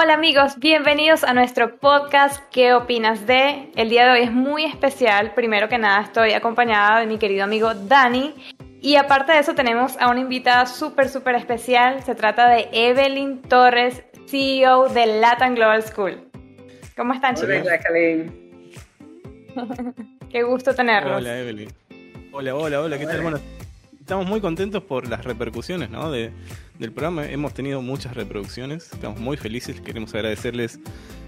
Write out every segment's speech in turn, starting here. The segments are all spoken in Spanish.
Hola amigos, bienvenidos a nuestro podcast ¿Qué opinas de? El día de hoy es muy especial. Primero que nada estoy acompañada de mi querido amigo Dani. Y aparte de eso tenemos a una invitada súper, súper especial. Se trata de Evelyn Torres, CEO de Latin Global School. ¿Cómo están chicos? Hola Jacqueline. Qué gusto tenerlos. Hola Evelyn. Hola, hola, hola, ¿qué tal? Bueno, estamos muy contentos por las repercusiones ¿no? de, del programa. Hemos tenido muchas reproducciones, estamos muy felices. Queremos agradecerles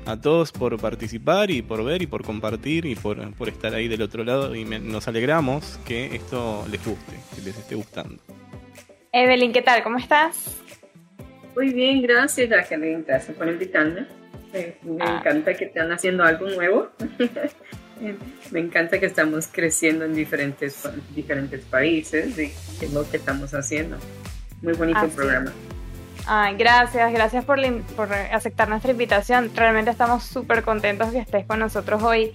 a todos por participar y por ver y por compartir y por, por estar ahí del otro lado. Y nos alegramos que esto les guste, que les esté gustando. Evelyn, ¿qué tal? ¿Cómo estás? Muy bien, gracias Jacqueline. Gracias por invitarme. Me, ah. encanta que están haciendo algo nuevo. me encanta que estamos creciendo en diferentes, diferentes países y es lo que estamos haciendo. Muy bonito el programa. Ay, gracias, gracias por, por aceptar nuestra invitación. Realmente estamos súper contentos que estés con nosotros hoy.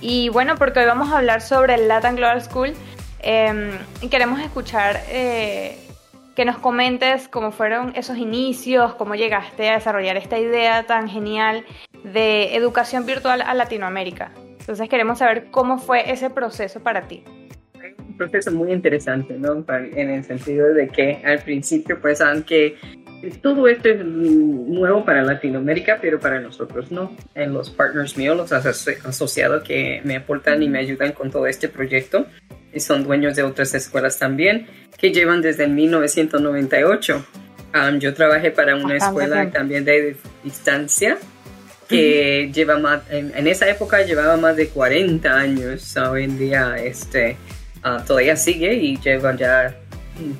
Y bueno, porque hoy vamos a hablar sobre el Latin Global School em, y queremos escuchar eh, que nos comentes cómo fueron esos inicios, cómo llegaste a desarrollar esta idea tan genial de educación virtual a Latinoamérica. Entonces queremos saber cómo fue ese proceso para ti proceso muy interesante, ¿no? En el sentido de que al principio, pues, aunque todo esto es nuevo para Latinoamérica, pero para nosotros no. En los partners míos, los asociados que me aportan y me ayudan con todo este proyecto, y son dueños de otras escuelas también, que llevan desde 1998. yo trabajé para una escuela también de distancia que lleva más, en, esa época llevaba más de 40 años, hoy en día este, uh, todavía sigue y lleva ya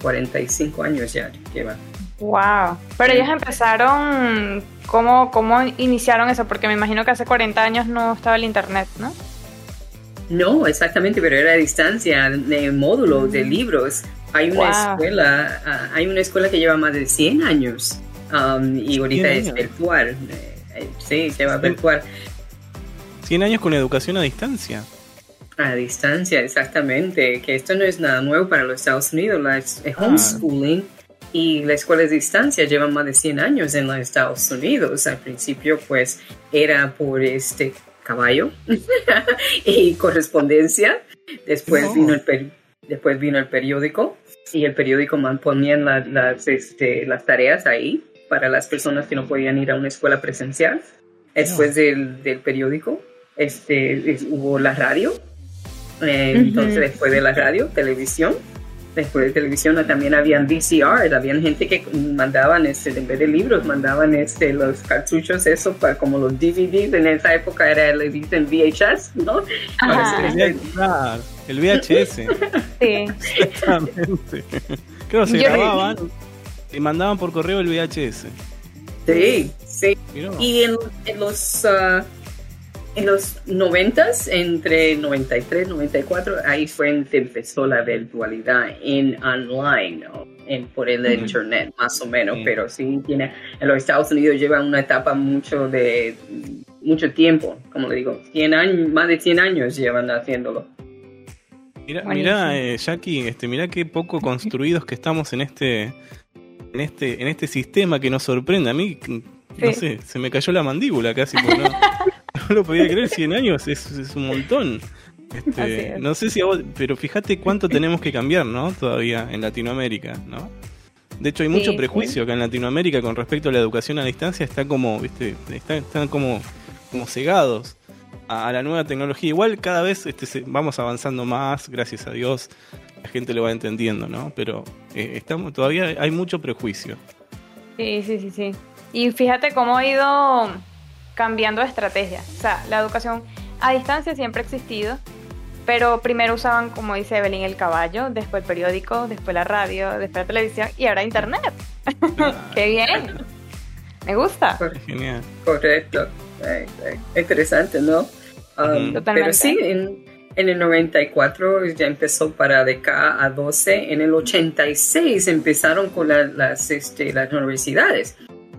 45 años ya lleva. Wow, pero ellos empezaron, ¿cómo, ¿cómo iniciaron eso? Porque me imagino que hace 40 años no estaba el internet, ¿no? No, exactamente, pero era a distancia, de módulo, de mm. libros. Hay una escuela, ah, hay una escuela que lleva más de 100 años um, y ahorita es virtual. Eh, eh, sí, lleva virtual. 100 años con educación a distancia. A distancia, exactamente. Que esto no es nada nuevo para los Estados Unidos. La, ah. homeschooling y la escuela de distancia llevan más de 100 años en los Estados Unidos. Al principio, pues, era por este caballo y correspondencia. Después, vino el después vino el periódico y el periódico ponían las, este, las tareas ahí para las personas que no podían ir a una escuela presencial. Después del, del periódico este, hubo la radio eh, entonces, después de la radio, televisión, después de televisión también habían VCR, habían gente que mandaban, este, en vez de libros, mandaban este, los cartuchos, eso, para, como los DVDs, en esa época era, le dicen VHS, ¿no? el VHS. sí. Exactamente. Creo que se grababan y mandaban por correo el VHS. Sí, sí. Y en, los... Uh, en los 90, entre 93 y 94, ahí fue en que empezó la virtualidad en online, en, por el internet, más o menos, pero sí tiene, en los Estados Unidos lleva una etapa mucho de, mucho tiempo, como le digo, 100 años, más de 100 años llevan haciéndolo. Mira, mira eh, Jackie, este, mira qué poco construidos que estamos en este, en este, en este sistema que nos sorprende. A mí, no sé, se me cayó la mandíbula casi. Por no, no lo podía creer, 100 años es, un montón. Este, no sé si a vos, pero fíjate cuánto tenemos que cambiar, ¿no? Todavía en Latinoamérica, ¿no? De hecho, hay mucho prejuicio acá en Latinoamérica con respecto a la educación a distancia, está como, viste, están, como, como cegados a, la nueva tecnología. Igual cada vez este, vamos avanzando más, gracias a Dios, la gente lo va entendiendo, ¿no? Pero eh, estamos, todavía hay mucho prejuicio. Sí, sí, sí, sí. Y fíjate cómo ha ido cambiando de estrategia. O sea, la educación a distancia siempre ha existido, pero primero usaban, como dice Evelyn, el caballo, después el periódico, después la radio, después la televisión y ahora internet. ¡Qué bien! Me gusta. Genial. Correcto. Interesante, ¿no? Um, pero sí, en, el 94 ya empezó para de K a 12. En el 86 empezaron con las, este, las universidades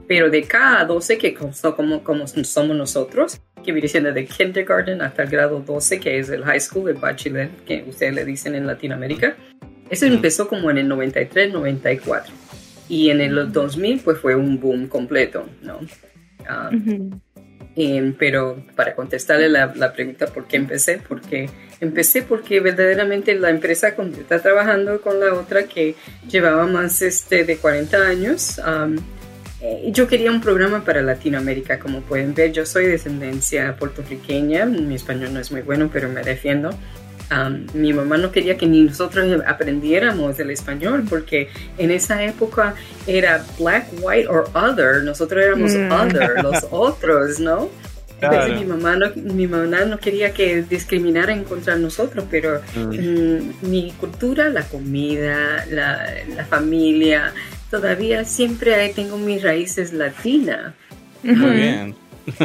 pero de cada 12 que como, como somos nosotros, que viene siendo de kindergarten hasta el grado 12, que es el high school, el bachelor, que ustedes le dicen en Latinoamérica, eso empezó como en el 93, 94. Y en el 2000 pues fue un boom completo, ¿no? Em, pero para contestarle la, la, pregunta por qué empecé, porque empecé porque verdaderamente la empresa con está trabajando con la otra que llevaba más este, de 40 años, eh, yo quería un programa para Latinoamérica, como pueden ver, yo soy de descendencia puertorriqueña, mi español no es muy bueno, pero me defiendo. mi mamá no quería que ni nosotros aprendiéramos el español porque en esa época era black, white or other. Nosotros éramos mm. other, los otros, ¿no? Entonces mi mamá, no, mi mamá no quería que discriminaran contra nosotros, pero mm. Mm, mi cultura, la comida, la, la familia, todavía siempre tengo mis raíces latinas. Muy bien.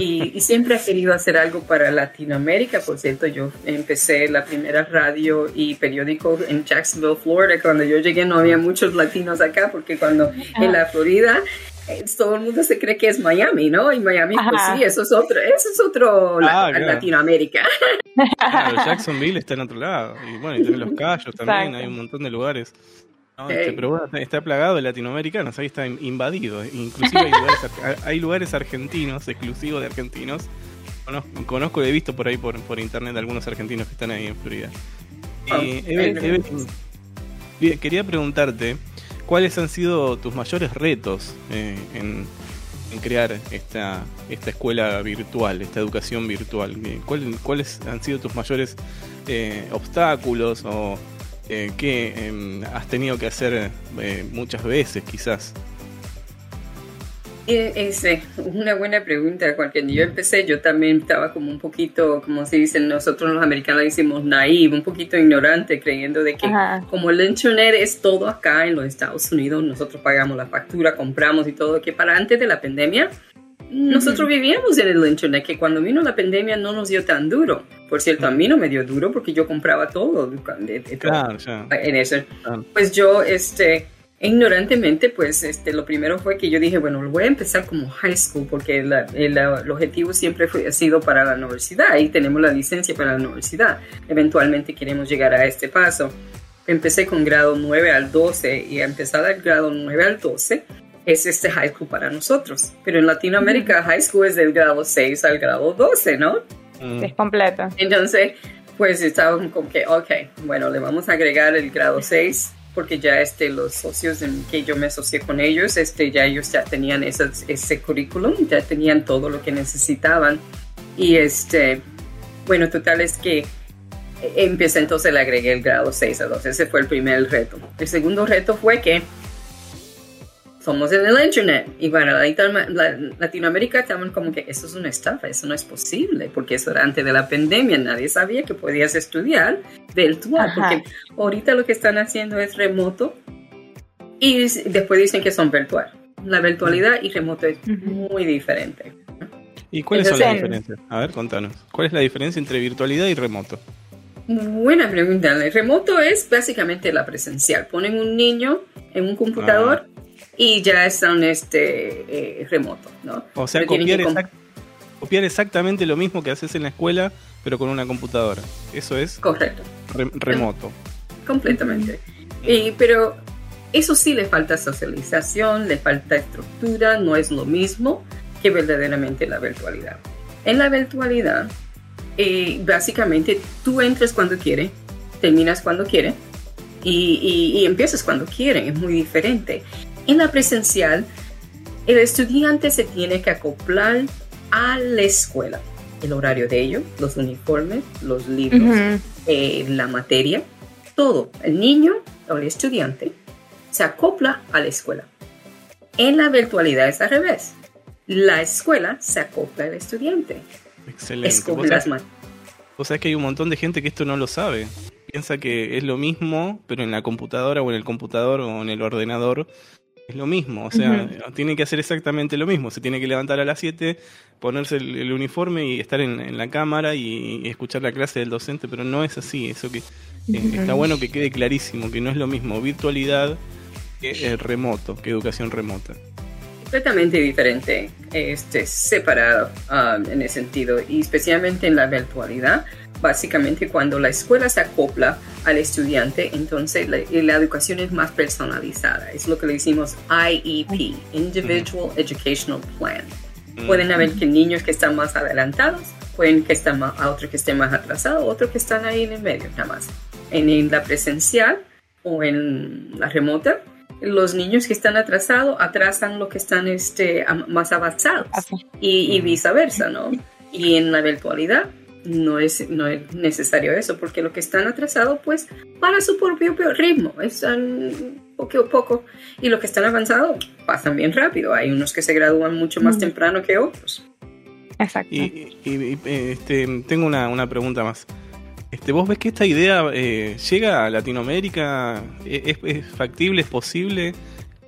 Y, siempre he querido hacer algo para Latinoamérica. Por cierto, yo empecé la primera radio y periódico en Jacksonville, Florida. Cuando yo llegué no había muchos latinos acá, porque cuando en la Florida eh, todo el mundo se cree que es Miami, ¿no? Y Miami, pues sí, eso es otro, eso es otro ah, Latinoamérica. Claro, Jacksonville está en otro lado. Y bueno, y también Los Cayos también, hay un montón de lugares. Este, bueno, está plagado de latinoamericanos, ahí está invadido. Inclusive hay lugares, argentinos, exclusivos de argentinos. Conozco, conozco, he visto por ahí por, por internet algunos argentinos que están ahí en Florida. Ah, quería preguntarte, ¿cuáles han sido tus mayores retos eh, en, crear esta, esta escuela virtual, esta educación virtual? ¿Cuáles han sido tus mayores eh, obstáculos o eh, que em, has tenido que hacer eh, muchas veces quizás? Es una buena pregunta. Cuando yo empecé, yo también estaba como un poquito, como se dice, nosotros los americanos decimos naive, un poquito ignorante, creyendo de que como el internet es todo acá en los Estados Unidos, nosotros pagamos la factura, compramos y todo, que para antes de la pandemia, nosotros vivíamos en el internet, que cuando vino la pandemia no nos dio tan duro. Por cierto, a mí no me dio duro porque yo compraba todo, en eso. Pues yo, este, ignorantemente, pues este, lo primero fue que yo dije, bueno, voy a empezar como high school porque el, objetivo siempre fue, ha sido para la universidad y tenemos la licencia para la universidad. Eventualmente queremos llegar a este paso. Empecé con grado 9 al 12 y a empezar al grado 9 al 12 es este high school para nosotros. Pero en Latinoamérica, high school es del grado 6 al grado 12, ¿no? Mm. Es completa. Entonces, pues estaban como que, ok, bueno, le vamos a agregar el grado 6 porque ya este, los socios en que yo me asocié con ellos, este, ya ellos ya tenían ese, ese currículum, ya tenían todo lo que necesitaban. Y este, bueno, total es que empecé entonces, le agregué el grado 6 a 12. Ese fue el primer reto. El segundo reto fue que somos en el internet. Y bueno, la, Latinoamérica estaban como que eso es una estafa, eso no es posible, porque eso era antes de la pandemia, nadie sabía que podías estudiar virtual, porque ahorita lo que están haciendo es remoto y después dicen que son virtual. La virtualidad y remoto es muy diferente. ¿Y cuáles son las diferencias? A ver, contanos. ¿Cuál es la diferencia entre virtualidad y remoto? Buena pregunta. El remoto es básicamente la presencial. Ponen un niño en un computador ah y ya están este, eh, remoto, ¿no? O sea, copiar, copiar, exactamente lo mismo que haces en la escuela, pero con una computadora. Eso es correcto. remoto. Completamente. Y, pero eso sí le falta socialización, le falta estructura, no es lo mismo que verdaderamente la virtualidad. En la virtualidad, eh, básicamente tú entras cuando quieres, terminas cuando quieres y, y, y, empiezas cuando quieres, es muy diferente. En la presencial, el estudiante se tiene que acoplar a la escuela, el horario de ellos, los uniformes, los libros, eh, la materia, todo. El niño o el estudiante se acopla a la escuela. En la virtualidad es al revés. La escuela se acopla al estudiante. Excelente. O sea que hay un montón de gente que esto no lo sabe. Piensa que es lo mismo, pero en la computadora o en el computador o en el ordenador es lo mismo, o sea, tiene que hacer exactamente lo mismo. Se tiene que levantar a las 7, ponerse el, uniforme y estar en, la cámara y, escuchar la clase del docente, pero no es así. Eso que eh, está bueno que quede clarísimo, que no es lo mismo virtualidad que eh, remoto, que educación remota. Completamente diferente, este, separado um, en ese sentido, y especialmente en la virtualidad básicamente cuando la escuela se acopla al estudiante, entonces la, educación es más personalizada. Es lo que le decimos IEP, Individual Educational Plan. Mm. Pueden haber que niños que están más adelantados, pueden que están más, a otros que estén más atrasados, otros que están ahí en el medio, nada más. En, la presencial o en la remota, los niños que están atrasados atrasan los que están este, más avanzados y, y viceversa, ¿no? Y en la virtualidad no es, no es necesario eso, porque los que están atrasados, pues, van a su propio ritmo, están poco a poco, y los que están avanzados pasan bien rápido. Hay unos que se gradúan mucho más temprano que otros. Exacto. Y, este, tengo una, una, pregunta más. Este, ¿Vos ves que esta idea eh, llega a Latinoamérica? ¿Es, es factible? ¿Es posible?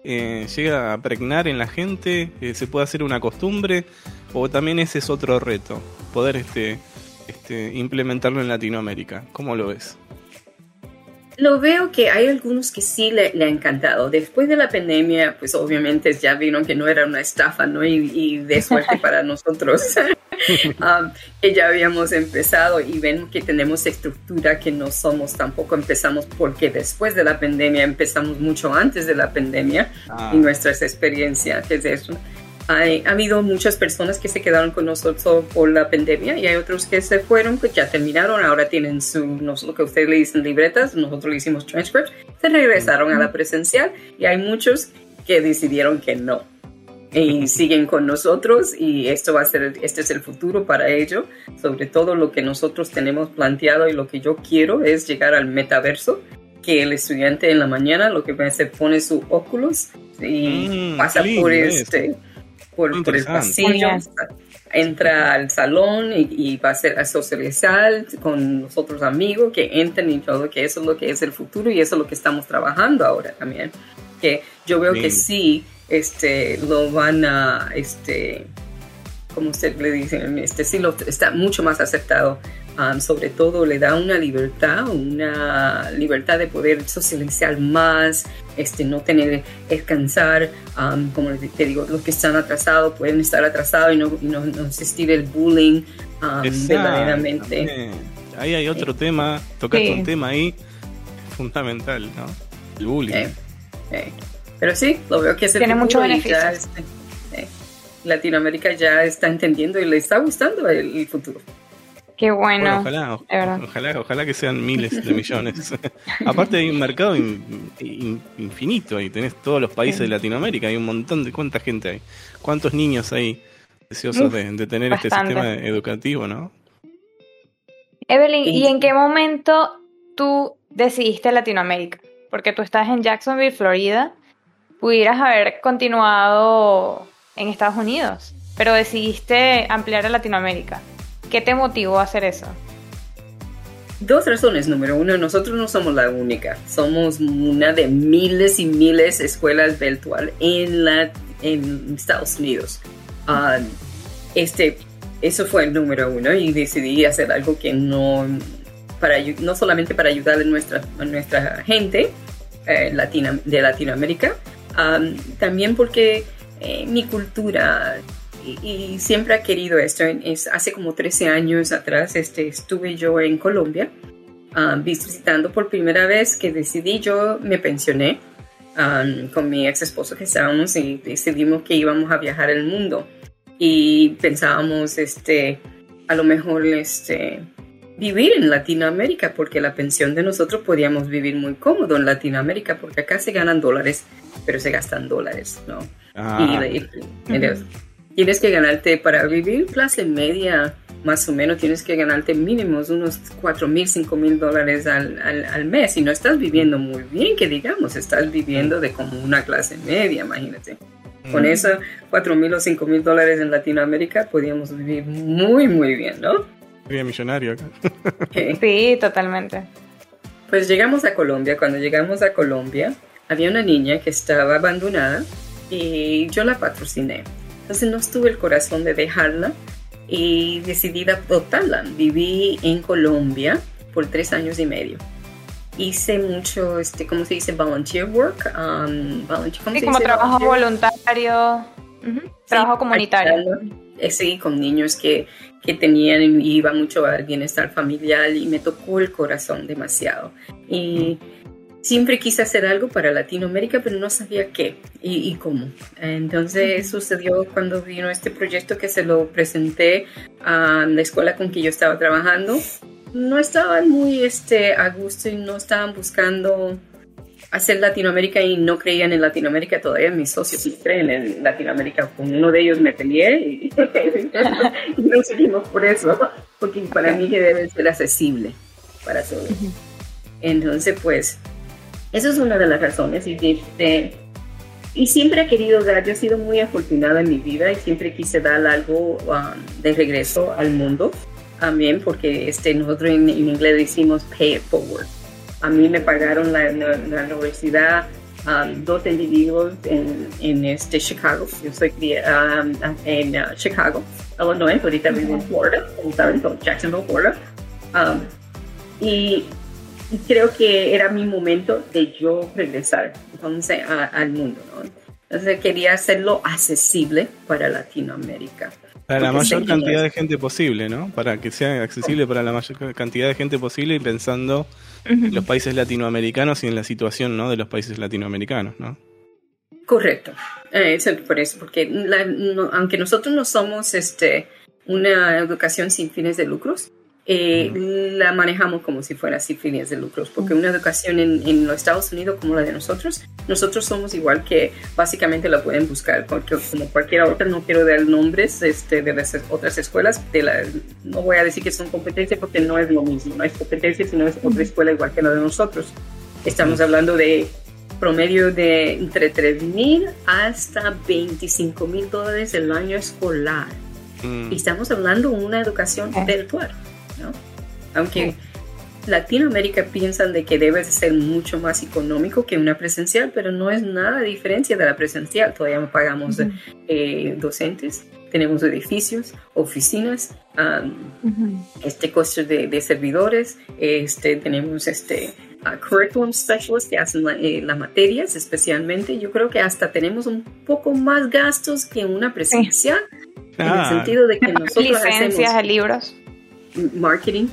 Eh, llega a pregnar en la gente? Eh, ¿Se puede hacer una costumbre? ¿O también ese es otro reto? Poder este, este, implementarlo en Latinoamérica. ¿Cómo lo ves? Lo veo que hay algunos que sí le, le, ha encantado. Después de la pandemia, pues obviamente ya vieron que no era una estafa, ¿no? Y, de suerte para nosotros, um, que ya habíamos empezado y ven que tenemos estructura que no somos tampoco. Empezamos porque después de la pandemia empezamos mucho antes de la pandemia y ah. nuestras experiencias, es eso. Ha habido muchas personas que se quedaron con nosotros por la pandemia y hay otros que se fueron, que ya terminaron, ahora tienen su, no lo que ustedes le dicen libretas, nosotros le hicimos transcripts, se regresaron a la presencial y hay muchos que decidieron que no y siguen con nosotros y esto va a ser, este es el futuro para ello, sobre todo lo que nosotros tenemos planteado y lo que yo quiero es llegar al metaverso, que el estudiante en la mañana lo que se pone su óculos y mm, pasa por este por, el pasillo, entra al salón y, va a, ser, a socializar con los otros amigos que entren y todo, que eso es lo que es el futuro y eso es lo que estamos trabajando ahora también. Que yo veo que sí, este, lo van a, este, como usted le dice, este sí lo, está mucho más aceptado sobre todo le da una libertad, una libertad de poder socializar más, este, no tener descansar, como te digo, los que están atrasados pueden estar atrasados y no, no, existir el bullying verdaderamente. Ahí hay otro tema, tocaste un tema ahí fundamental, ¿no? El bullying. Pero sí, lo veo que es Tiene mucho beneficio. Este, Latinoamérica ya está entendiendo y le está gustando el futuro. Qué bueno. ojalá, ojalá, ojalá, que sean miles de millones. Aparte hay un mercado infinito ahí, tenés todos los países de Latinoamérica, hay un montón de cuánta gente hay, cuántos niños hay deseosos de, tener este sistema educativo, ¿no? Evelyn, ¿y en qué momento tú decidiste Latinoamérica? Porque tú estás en Jacksonville, Florida, pudieras haber continuado en Estados Unidos, pero decidiste ampliar a Latinoamérica. ¿Qué te motivó a hacer eso? Dos razones. Número uno, nosotros no somos la única. Somos una de miles y miles de escuelas virtual en, la, en Estados Unidos. Ah, este, eso fue el número uno y decidí hacer algo que no, para, no solamente para ayudar a nuestra, nuestra gente eh, latina, de Latinoamérica, ah, también porque eh, mi cultura y, siempre ha querido esto. Es, hace como 13 años atrás este, estuve yo en Colombia um, visitando por primera vez que decidí, yo me pensioné um, con mi ex esposo que estábamos y decidimos que íbamos a viajar el mundo y pensábamos este, a lo mejor este, vivir en Latinoamérica porque la pensión de nosotros podíamos vivir muy cómodo en Latinoamérica porque acá se ganan dólares pero se gastan dólares, ¿no? Ah. Y, tienes que ganarte para vivir clase media, más o menos tienes que ganarte mínimos unos 4 mil, 5 mil dólares al, al, mes y no estás viviendo muy bien, que digamos, estás viviendo de como una clase media, imagínate. Con esos 4 mil o 5 mil dólares en Latinoamérica podíamos vivir muy, muy bien, ¿no? Sería millonario acá. sí, totalmente. Pues llegamos a Colombia. Cuando llegamos a Colombia, había una niña que estaba abandonada y yo la patrociné. Entonces no tuve el corazón de dejarla y decidí adoptarla. Viví en Colombia por tres años y medio. Hice mucho, este, ¿cómo se dice? Volunteer work. Um, sí, como trabajo voluntario, trabajo comunitario. Eh, sí, con niños que, que tenían, iba mucho al bienestar familiar y me tocó el corazón demasiado. Y siempre quise hacer algo para Latinoamérica, pero no sabía qué y, cómo. Entonces sucedió cuando vino este proyecto que se lo presenté a la escuela con que yo estaba trabajando. No estaban muy este, a gusto y no estaban buscando hacer Latinoamérica y no creían en Latinoamérica. Todavía mis socios sí creen en Latinoamérica. Con uno de ellos me peleé y, no seguimos por eso, porque para mí que debe ser accesible para todos. Entonces, pues, eso es una de las razones. Y, este, y siempre he querido dar, yo he sido muy afortunada en mi vida y siempre quise dar algo um, de regreso al mundo. También porque este, nosotros en, inglés decimos pay it forward. A mí me pagaron la, universidad um, dos individuos en, en, este Chicago. Yo soy um, en uh, Chicago, Illinois, ahorita vivo en Florida, en Jacksonville, Florida. y y creo que era mi momento de yo regresar entonces al mundo. Entonces quería hacerlo accesible para Latinoamérica. Para la mayor cantidad de gente posible, ¿no? Para que sea accesible para la mayor cantidad de gente posible y pensando en los países latinoamericanos y en la situación, ¿no? De los países latinoamericanos, ¿no? Correcto. Eh, por eso, porque aunque nosotros no somos este, una educación sin fines de lucros, eh, la manejamos como si fuera así fines de lucros, porque una educación en, los Estados Unidos como la de nosotros, nosotros somos igual que básicamente la pueden buscar porque, como cualquier otra, no quiero dar nombres este, de las otras escuelas, de la, no voy a decir que son competencias porque no es lo mismo, no es competencia, sino es otra escuela igual que la de nosotros. Estamos hablando de promedio de entre 3 mil hasta 25 mil dólares el año escolar. Mm. Y estamos hablando de una educación virtual. Aunque Latinoamérica piensan de que debe ser mucho más económico que una presencial, pero no es nada diferencia de la presencial. Todavía pagamos eh, docentes, tenemos edificios, oficinas, este costo de, servidores, este, tenemos este curriculum specialists que hacen eh, las materias especialmente. Yo creo que hasta tenemos un poco más gastos que una presencial. En el ah. sentido de que nosotros licencias de libros marketing.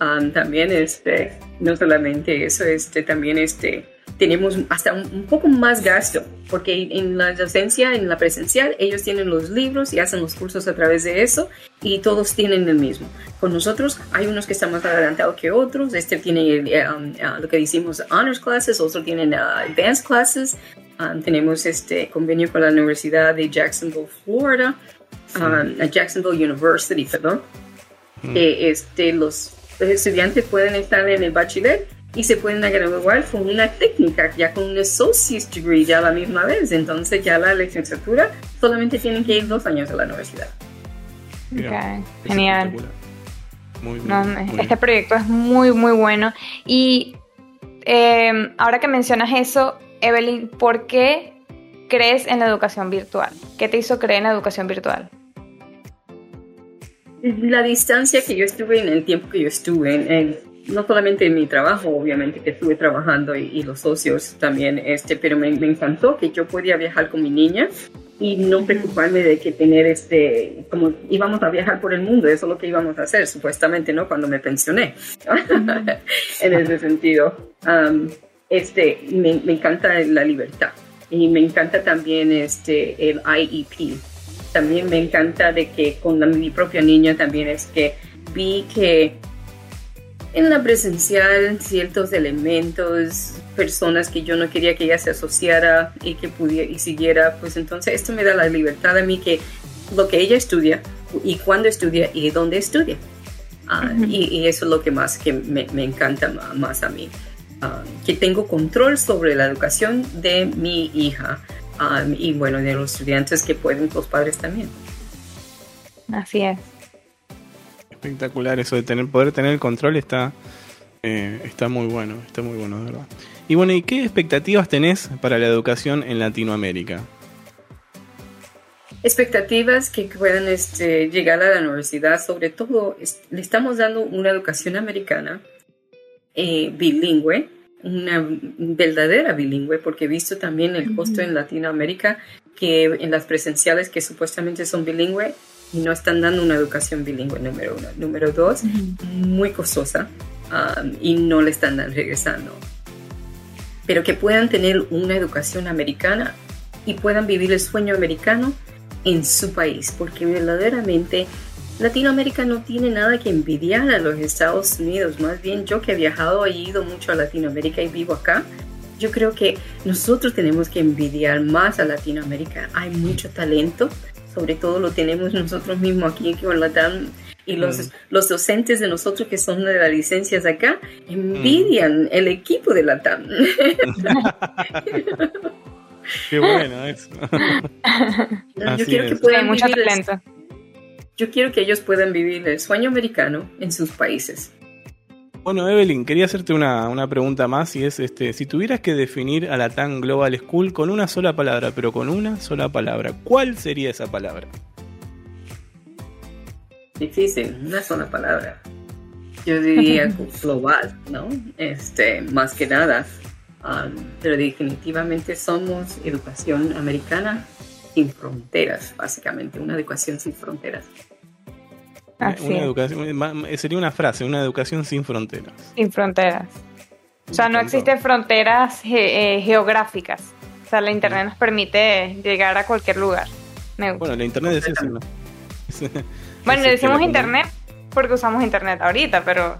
Um, también este, no solamente eso, este, también este, tenemos hasta un, poco más gasto, porque en la docencia, en la presencial, ellos tienen los libros y hacen los cursos a través de eso y todos tienen el mismo. Con nosotros hay unos que están más adelantados que otros, este tiene eh, um, uh, lo que decimos honors classes, otros tienen uh, advanced classes, um, tenemos este convenio con la Universidad de Jacksonville, Florida, Jacksonville University, perdón, este, los, estudiantes pueden estar en el bachiller y se pueden graduar con una técnica, ya con un associate's degree ya la misma vez. Entonces ya la licenciatura solamente tienen que ir dos años a la universidad. Genial. este proyecto es muy, muy bueno. Y em, ahora que mencionas eso, Evelyn, ¿por qué crees en la educación virtual? ¿Qué te hizo creer en la educación virtual? La distancia que yo estuve en el tiempo que yo estuve, en, no solamente en mi trabajo, obviamente que estuve trabajando y, los socios también, este, pero me, encantó que yo podía viajar con mi niña y no preocuparme de que tener este, como íbamos a viajar por el mundo, eso es lo que íbamos a hacer, supuestamente, ¿no? Cuando me pensioné, en ese sentido. este, me, me, encanta la libertad y me encanta también este, el IEP, también me encanta de que con mi propia niña también es que vi que en la presencial ciertos elementos, personas que yo no quería que ella se asociara y que pudiera y siguiera, pues entonces esto me da la libertad a mí que lo que ella estudia y cuándo estudia y dónde estudia. Ah, y, eso es lo que más que me, encanta más a mí. Ah, que tengo control sobre la educación de mi hija y bueno, de los estudiantes que pueden, los padres también. Así es. Espectacular eso de tener poder tener el control está eh, está muy bueno, está muy bueno, de verdad. Y bueno, ¿y qué expectativas tenés para la educación en Latinoamérica? Expectativas que puedan este, llegar a la universidad, sobre todo le estamos dando una educación americana eh, bilingüe, una verdadera bilingüe, porque he visto también el costo en Latinoamérica que en las presenciales que supuestamente son bilingüe y no están dando una educación bilingüe, número uno. Número dos, muy costosa um, y no le están regresando. pero que puedan tener una educación americana y puedan vivir el sueño americano en su país, porque verdaderamente Latinoamérica no tiene nada que envidiar a los Estados Unidos, más bien yo que he viajado y ido mucho a Latinoamérica y vivo acá, yo creo que nosotros tenemos que envidiar más a Latinoamérica. Hay mucho talento, sobre todo lo tenemos nosotros mismos aquí en Latam y los, mm. los docentes de nosotros que son de las licencias acá envidian mm. el equipo de Latam. Qué bueno eso. yo quiero que puedan mucho talento. Yo quiero que ellos puedan vivir el sueño americano en sus países. Bueno, Evelyn, quería hacerte una, pregunta más y es, este, si tuvieras que definir a la TAN Global School con una sola palabra, pero con una sola palabra, ¿cuál sería esa palabra? Difícil, una sola palabra. Yo diría global, ¿no? Este, más que nada. Um, pero definitivamente somos educación americana sin fronteras, básicamente, una educación sin fronteras. Una educación, sería una frase, una educación sin fronteras. Sin fronteras. O sea, no existen fronteras eh, geográficas. O sea, la Internet nos permite llegar a cualquier lugar. Bueno, la Internet es eso, ¿no? bueno, le decimos Internet porque usamos Internet ahorita, pero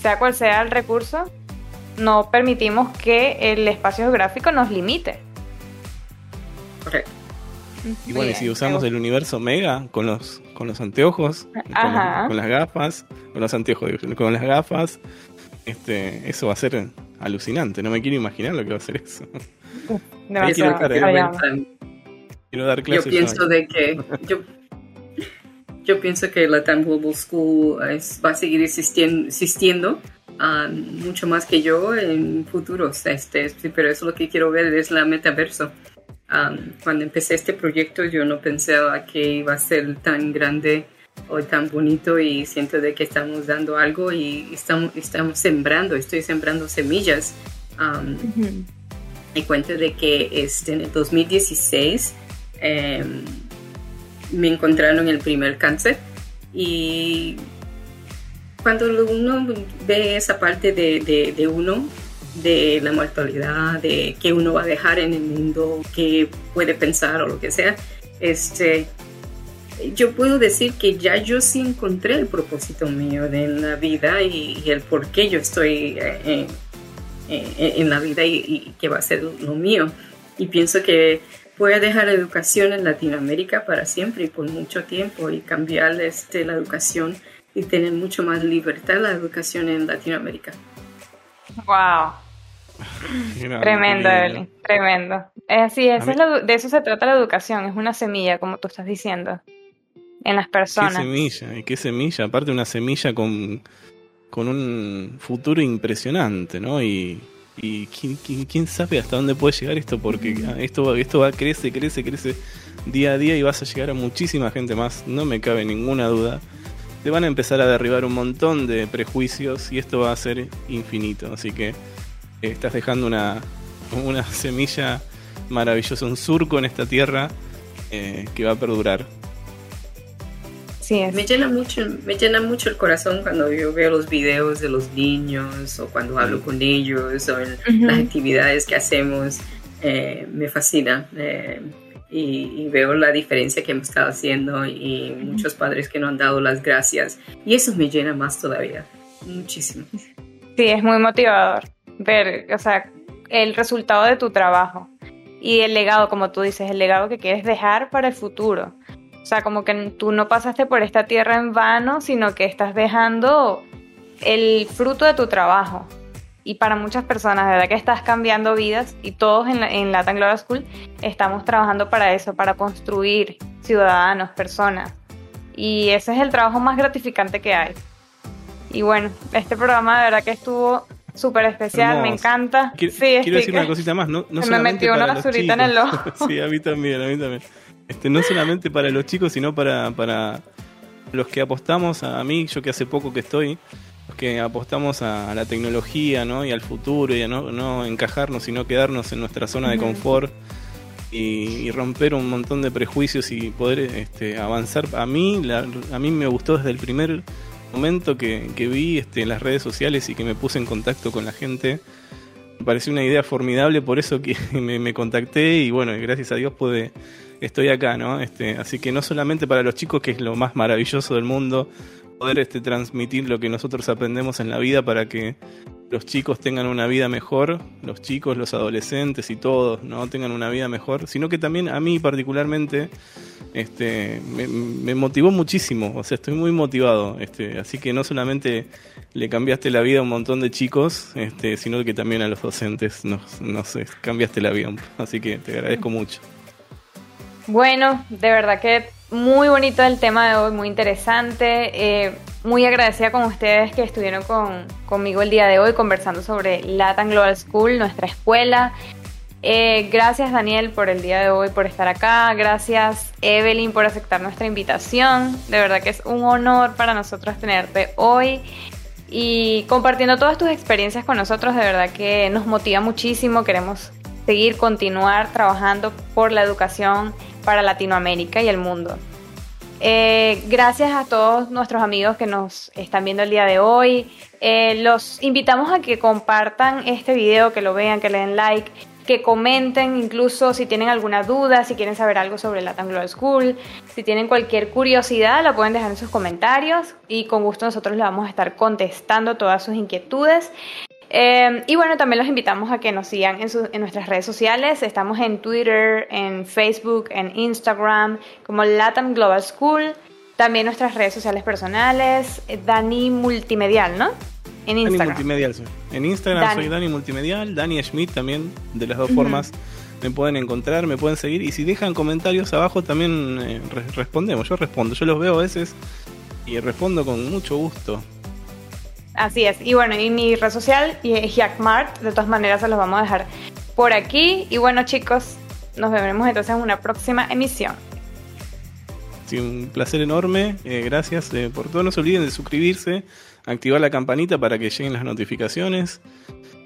sea cual sea el recurso, no permitimos que el espacio geográfico nos limite. Correcto. Y bueno, y si usamos el universo mega con los, con los anteojos, con, las gafas, con los anteojos, con las gafas, este, eso va a ser alucinante. No me quiero imaginar lo que va a ser eso. quiero, dar clases. Yo pienso de que yo, yo pienso que la Time Global School va a seguir existiendo, existiendo um, mucho más que yo en futuros. Este, pero eso es lo que quiero ver es la metaverso cuando empecé este proyecto yo no pensaba que iba a ser tan grande o tan bonito y siento de que estamos dando algo y estamos, estamos sembrando, estoy sembrando semillas. Me cuento de que este, en el 2016 em, me encontraron el primer cáncer y cuando uno ve esa parte de, de, de uno, de la mortalidad, de qué uno va a dejar en el mundo, qué puede pensar o lo que sea, este, yo puedo decir que ya yo sí encontré el propósito mío de la vida y, el por qué yo estoy eh, en, la vida y, qué va a ser lo mío. Y pienso que voy a dejar la educación en Latinoamérica para siempre y por mucho tiempo y cambiar este, la educación y tener mucho más libertad la educación en Latinoamérica. Wow. tremendo, Evelyn, tremendo. Es así, de eso se trata la educación, es una semilla, como tú estás diciendo, en las personas. Qué semilla, y qué semilla, aparte una semilla con, con un futuro impresionante, ¿no? Y, y ¿quién, sabe hasta dónde puede llegar esto, porque esto, esto va, crece, crece, crece día a día y vas a llegar a muchísima gente más, no me cabe ninguna duda te van a empezar a derribar un montón de prejuicios y esto va a ser infinito. Así que estás dejando una, una semilla maravillosa, un surco en esta tierra eh, que va a perdurar. Sí, me llena mucho, me llena mucho el corazón cuando yo veo los videos de los niños o cuando hablo con ellos o en las actividades que hacemos. Eh, me fascina y, veo la diferencia que hemos estado haciendo y muchos padres que nos han dado las gracias y eso me llena más todavía, muchísimo. Sí, es muy motivador ver, o sea, el resultado de tu trabajo y el legado, como tú dices, el legado que quieres dejar para el futuro. O sea, como que tú no pasaste por esta tierra en vano, sino que estás dejando el fruto de tu trabajo y para muchas personas, de verdad que estás cambiando vidas y todos en, la, en Latin Global School estamos trabajando para eso, para construir ciudadanos, personas. Y ese es el trabajo más gratificante que hay. Y bueno, este programa de verdad que estuvo súper especial, me encanta. Quiero, quiero decir una cosita más, no, no me metió una basurita en el ojo. sí, a mí también, a mí también. Este, no solamente para los chicos, sino para, para los que apostamos, a mí, yo que hace poco que estoy, que apostamos a, la tecnología ¿no? y al futuro y a no, encajarnos, sino quedarnos en nuestra zona de confort y, romper un montón de prejuicios y poder este, avanzar. A mí, a mí me gustó desde el primer momento que, vi este, las redes sociales y que me puse en contacto con la gente. me pareció una idea formidable, por eso que me, contacté y bueno, gracias a Dios pude, estoy acá, ¿no? Este, así que no solamente para los chicos, que es lo más maravilloso del mundo, poder este, transmitir lo que nosotros aprendemos en la vida para que los chicos tengan una vida mejor, los chicos, los adolescentes y todos, ¿no? Tengan una vida mejor, sino que también a mí particularmente este, me, motivó muchísimo, o sea, estoy muy motivado, este, así que no solamente le cambiaste la vida a un montón de chicos, este, sino que también a los docentes nos, nos cambiaste la vida, así que te agradezco mucho. Bueno, de verdad que muy bonito el tema de hoy, muy interesante. Eh, muy agradecida con ustedes que estuvieron con, conmigo el día de hoy conversando sobre Latin Global School, nuestra escuela. Eh, gracias Daniel por el día de hoy, por estar acá. Gracias Evelyn por aceptar nuestra invitación. De verdad que es un honor para nosotros tenerte hoy y compartiendo todas tus experiencias con nosotros. De verdad que nos motiva muchísimo. Queremos seguir, continuar trabajando por la educación para Latinoamérica y el mundo. Eh, gracias a todos nuestros amigos que nos están viendo el día de hoy. Eh, los invitamos a que compartan este video, que lo vean, que le den like, que comenten incluso si tienen alguna duda, si quieren saber algo sobre Latin Global School, si tienen cualquier curiosidad, la pueden dejar en sus comentarios y con gusto nosotros le vamos a estar contestando todas sus inquietudes. Eh, y bueno, también los invitamos a que nos sigan en, en, nuestras redes sociales. Estamos en Twitter, en Facebook, en Instagram, como Latam Global School. También nuestras redes sociales personales, eh, Dani Multimedial, ¿no? En Instagram. Dani Multimedial, sí. En Instagram soy Dani Multimedial, Dani Schmidt también, de las dos formas me pueden encontrar, me pueden seguir. Y si dejan comentarios abajo también eh, respondemos. Yo respondo, yo los veo a veces y respondo con mucho gusto. Así es. Y bueno, y mi red social es Jackmart. De todas maneras, se los vamos a dejar por aquí. Y bueno, chicos, nos veremos entonces en una próxima emisión. Sí, un placer enorme. Eh, gracias eh, por todo. No se olviden de suscribirse, activar la campanita para que lleguen las notificaciones.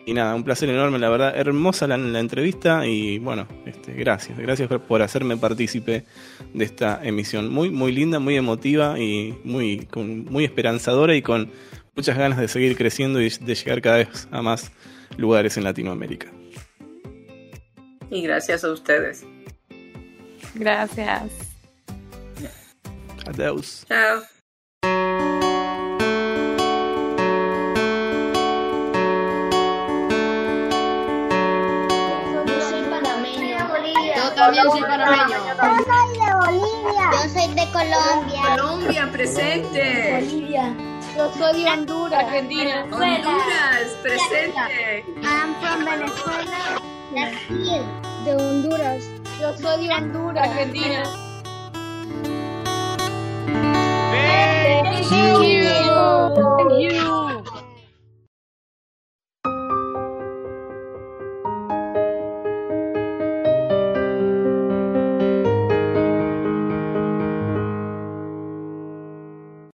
Y nada, un placer enorme, la verdad, hermosa la, entrevista y bueno, este, gracias, gracias por hacerme partícipe de esta emisión. Muy, muy linda, muy emotiva y muy, muy esperanzadora y con muchas ganas de seguir creciendo y de llegar cada vez a más lugares en Latinoamérica. Y gracias a ustedes. Gracias. Adiós. Chao. Yo también soy panameño. Yo soy de Bolivia. Yo soy de Colombia. Colombia, presente. Bolivia. Yo soy de Honduras. Argentina. Honduras, presente. I'm from Venezuela. Brasil. De Honduras. Yo soy de Honduras. Argentina. Thank you.